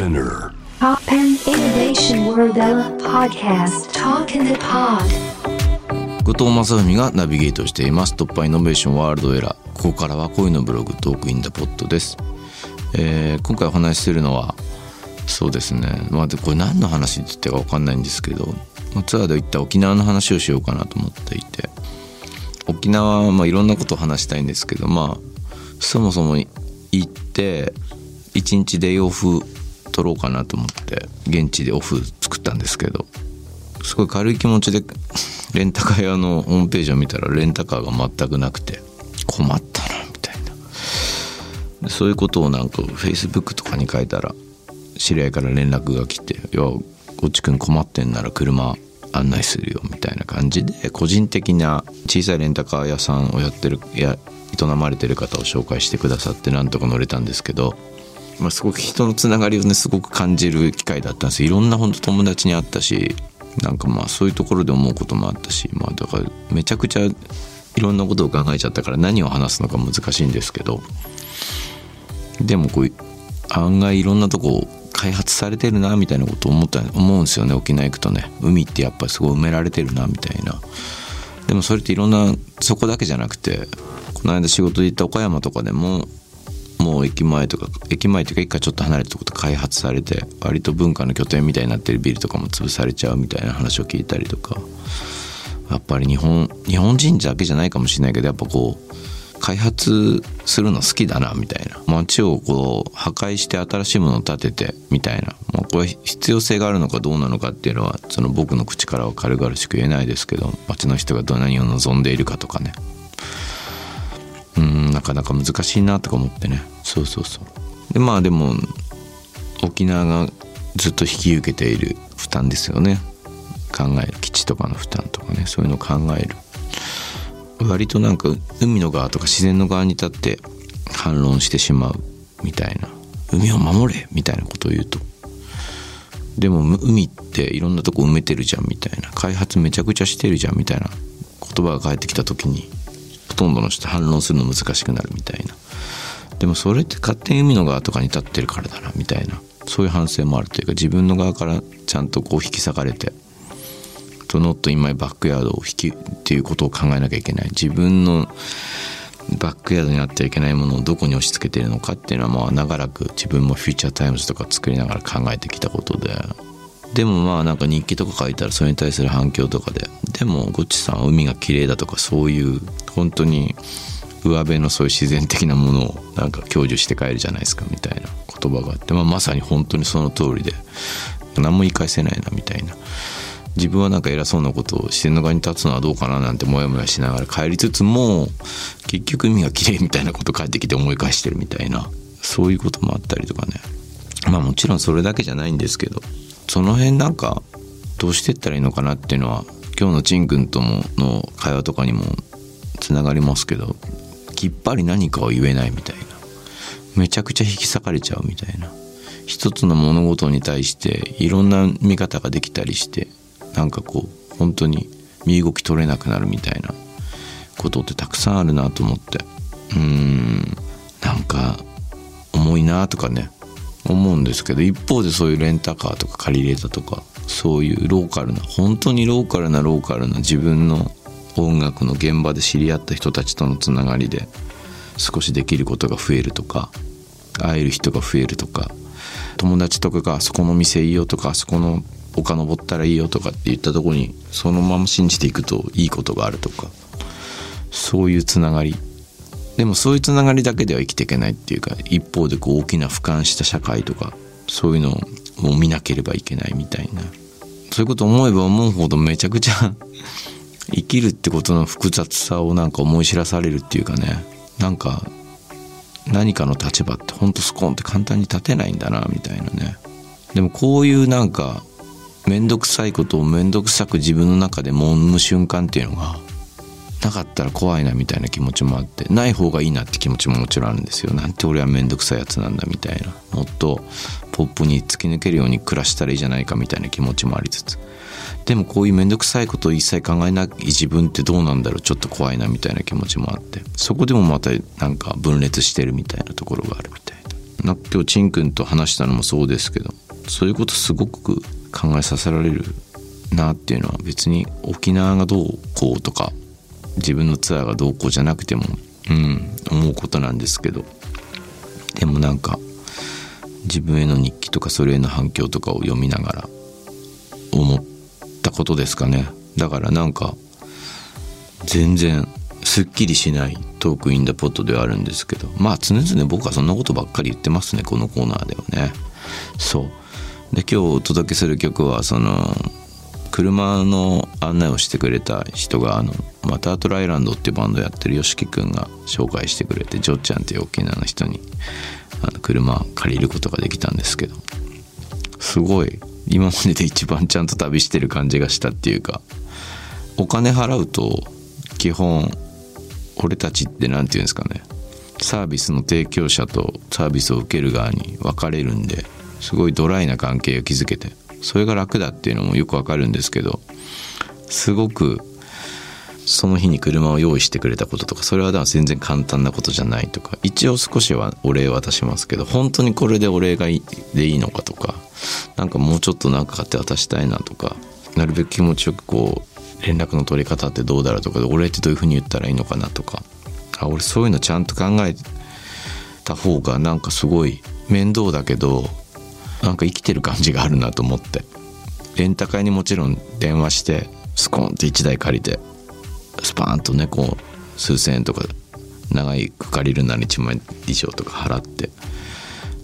Spinner. Pop and Innovation World Podcast. Talk in the Pod. 後藤正文がナビゲートしています。突破イノベーションワールドエラー。ここからは恋のブログトークインダポットです、えー今回お話しするのはそうですね。まあでこれ何の話って言ってか分かんないんですけどまあツアーで行った沖縄の話をしようかなと思っていて。沖縄はまあいろんなことを話したいんですけどまあそもそも行って一日デイオフ取ろうかなと思って現地でオフ作ったんですけどすごい軽い気持ちで レンタカー屋のホームページを見たらレンタカーが全くなくて困ったなみたいな。そういうことをなんか Facebook とかに書いたら知り合いから連絡が来て「いやこっちくん困ってんなら車案内するよ」みたいな感じで個人的な小さいレンタカー屋さんをやってるや営まれてる方を紹介してくださってなんとか乗れたんですけどまあ、すごく人のつながりをねすごく感じる機会だったんですいろんな本当友達に会ったしなんかまあそういうところで思うこともあったしまあだからめちゃくちゃいろんなことを考えちゃったから何を話すのか難しいんですけどでもこう案外いろんなとこ開発されてるなみたいなことを思った思うんですよね沖縄行くとね。海ってやっぱすごい埋められてるなみたいな。でもそれっていろんなそこだけじゃなくてこの間仕事で行った岡山とかでももう駅前とか駅前というか一回ちょっと離れたとこと開発されて割と文化の拠点みたいになってるビルとかも潰されちゃうみたいな話を聞いたりとか。やっぱり日本日本人だけじゃないかもしれないけどやっぱこう開発するの好きだなみたいな。街をこう破壊して新しいものを建ててみたいな、まあ、これ必要性があるのかどうなのかっていうのはその僕の口からは軽々しく言えないですけど街の人がど何を望んでいるかとかね。なかなか難しいなとか思ってね。そうそうそう。でまあでも沖縄がずっと引き受けている負担ですよね。考える。基地とかの負担とかね。そういうのを考える。割となんか海の側とか自然の側に立って反論してしまうみたいな。海を守れみたいなことを言うと。でも海っていろんなとこ埋めてるじゃんみたいな。開発めちゃくちゃしてるじゃんみたいな言葉が返ってきた時にほとんどの人反論するの難しくなるみたいな。でもそれって勝手に海の側とかに立ってるからだなみたいな。そういう反省もあるというか自分の側からちゃんとこう引き裂かれて「とノットインマイバックヤード」を引きっていうことを考えなきゃいけない。自分の backyard になってはいけないものをどこに押し付けてるのかっていうのはまあ長らく自分も Future Times とか作りながら考えてきたことででもまあなんか日記とか書いたらそれに対する反響とかででもゴッチさんは海が綺麗だとかそういう本当に上辺のそういう自然的なものをなんか享受して帰るじゃないですかみたいな言葉があって、まあ、まさに本当にその通りで何も言い返せないなみたいな。自分はなんか偉そうなことを自然の側に立つのはどうかななんてモヤモヤしながら帰りつつも結局海が綺麗みたいなこと帰ってきて思い返してるみたいなそういうこともあったりとかね。まあもちろんそれだけじゃないんですけどその辺なんかどうしてったらいいのかなっていうのは今日のちんくんともの会話とかにもつながりますけどきっぱり何かを言えないみたいな。めちゃくちゃ引き裂かれちゃうみたいな。一つの物事に対していろんな見方ができたりしてなんかこう本当に身動き取れなくなるみたいな。ことってたくさんあるなと思って。うーんなんか重いなとかね。思うんですけど一方でそういうレンタカーとか借りれたとかそういうローカルな本当にローカルなローカルな自分の音楽の現場で知り合った人たちとのつながりで少しできることが増えるとか会える人が増えるとか友達とかがあそこの店いいよとかあそこの丘登ったらいいよとかって言ったとこにそのまま信じていくといいことがあるとかそういうつながり。でもそういうつながりだけでは生きていけないっていうか一方でこう大きな俯瞰した社会とかそういうのを見なければいけないみたいな。そういうこと思えば思うほどめちゃくちゃ 生きるってことの複雑さをなんか思い知らされるっていうかね。なんか何かの立場ってほんとスコーンって簡単に立てないんだなみたいなね。でもこういうなんか面倒くさいことを面倒くさく自分の中で揉む瞬間っていうのがなかったら怖いなみたいな気持ちもあってない方がいいなって気持ちももちろんあるんですよ。なんて俺は面倒くさいやつなんだみたいな。もっとポップに突き抜けるように暮らしたらいいじゃないかみたいな気持ちもありつつ。でもこういう面倒くさいことを一切考えない自分ってどうなんだろう。ちょっと怖いなみたいな気持ちもあって。そこでもまたなんか分裂してるみたいなところがあるみたいな。な今日ちんくんと話したのもそうですけどそういうことすごく考えさせられるなっていうのは別に沖縄がどうこうとか自分のツアーがどうこうじゃなくてもうん思うことなんですけど。でもなんか自分への日記とかそれへの反響とかを読みながら思ったことですかね。だからなんか全然すっきりしないトークインダポットではあるんですけど。まあ常々僕はそんなことばっかり言ってますねこのコーナーではね。そう。で今日お届けする曲はその車の案内をしてくれた人があのマタートライランドっていうバンドやってる YOSHIKI くんが紹介してくれてジョッちゃんっていう沖縄の人にあの車借りることができたんですけどすごい今までで一番ちゃんと旅してる感じがしたっていうかお金払うと基本俺たちって何て言うんですかねサービスの提供者とサービスを受ける側に分かれるんですごいドライな関係を築けてそれが楽だっていうのもよくわかるんですけどすごくその日に車を用意してくれたこととかそれは全然簡単なことじゃないとか一応少しはお礼渡しますけど本当にこれでお礼がいでいいのかとかなんかもうちょっと何か買って渡したいなとかなるべく気持ちよくこう連絡の取り方ってどうだろうとかお礼ってどういうふうに言ったらいいのかなとかあ俺そういうのちゃんと考えた方がなんかすごい面倒だけどなんか生きてる感じがあるなと思って。レンタカーにもちろん電話してスコーンって1台借りてスパーンとねこう数千円とか長いく借りるなら1万円以上とか払って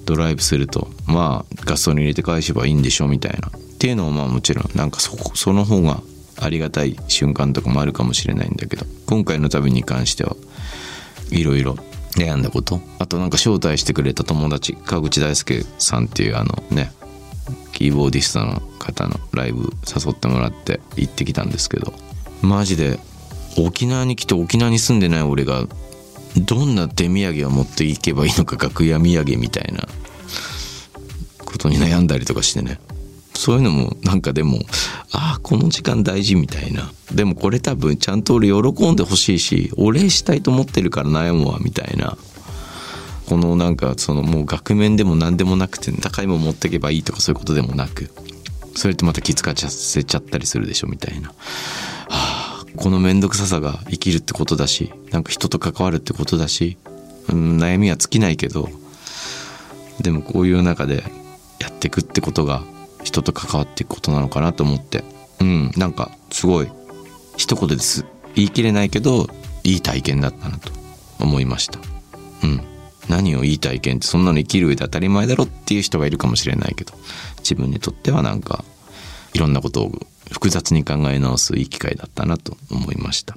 ドライブするとまあガソリン入れて返せばいいんでしょみたいな。っていうのもまあもちろんなんかそその方がありがたい瞬間とかもあるかもしれないんだけど今回の旅に関してはいろいろ悩んだこと？あとなんか招待してくれた友達川口大輔さんっていうあのねキーボーディストの方のライブ誘ってもらって行ってきたんですけど。マジで沖縄に来て沖縄に住んでない俺がどんな手土産を持っていけばいいのか楽屋土産みたいな。ことに悩んだりとかしてね。そういうのもなんかでもああこの時間大事みたいな。でもこれ多分ちゃんと俺喜んでほしいしお礼したいと思ってるから悩むわみたいな。このなんかそのもう額面でも何でもなくて高いもん持ってけばいいとかそういうことでもなくそれってまた気遣っせちゃったりするでしょみたいな、はあ、この面倒くささが生きるってことだしなんか人と関わるってことだし、うん、悩みは尽きないけどでもこういう中でやってくってことが人と関わっていくことなのかなと思って。うん。なんかすごい一言です。言い切れないけどいい体験だったなと思いました。うん。何をいい体験ってそんなの生きる上で当たり前だろっていう人がいるかもしれないけど自分にとってはなんかいろんなことを複雑に考え直すいい機会だったなと思いました。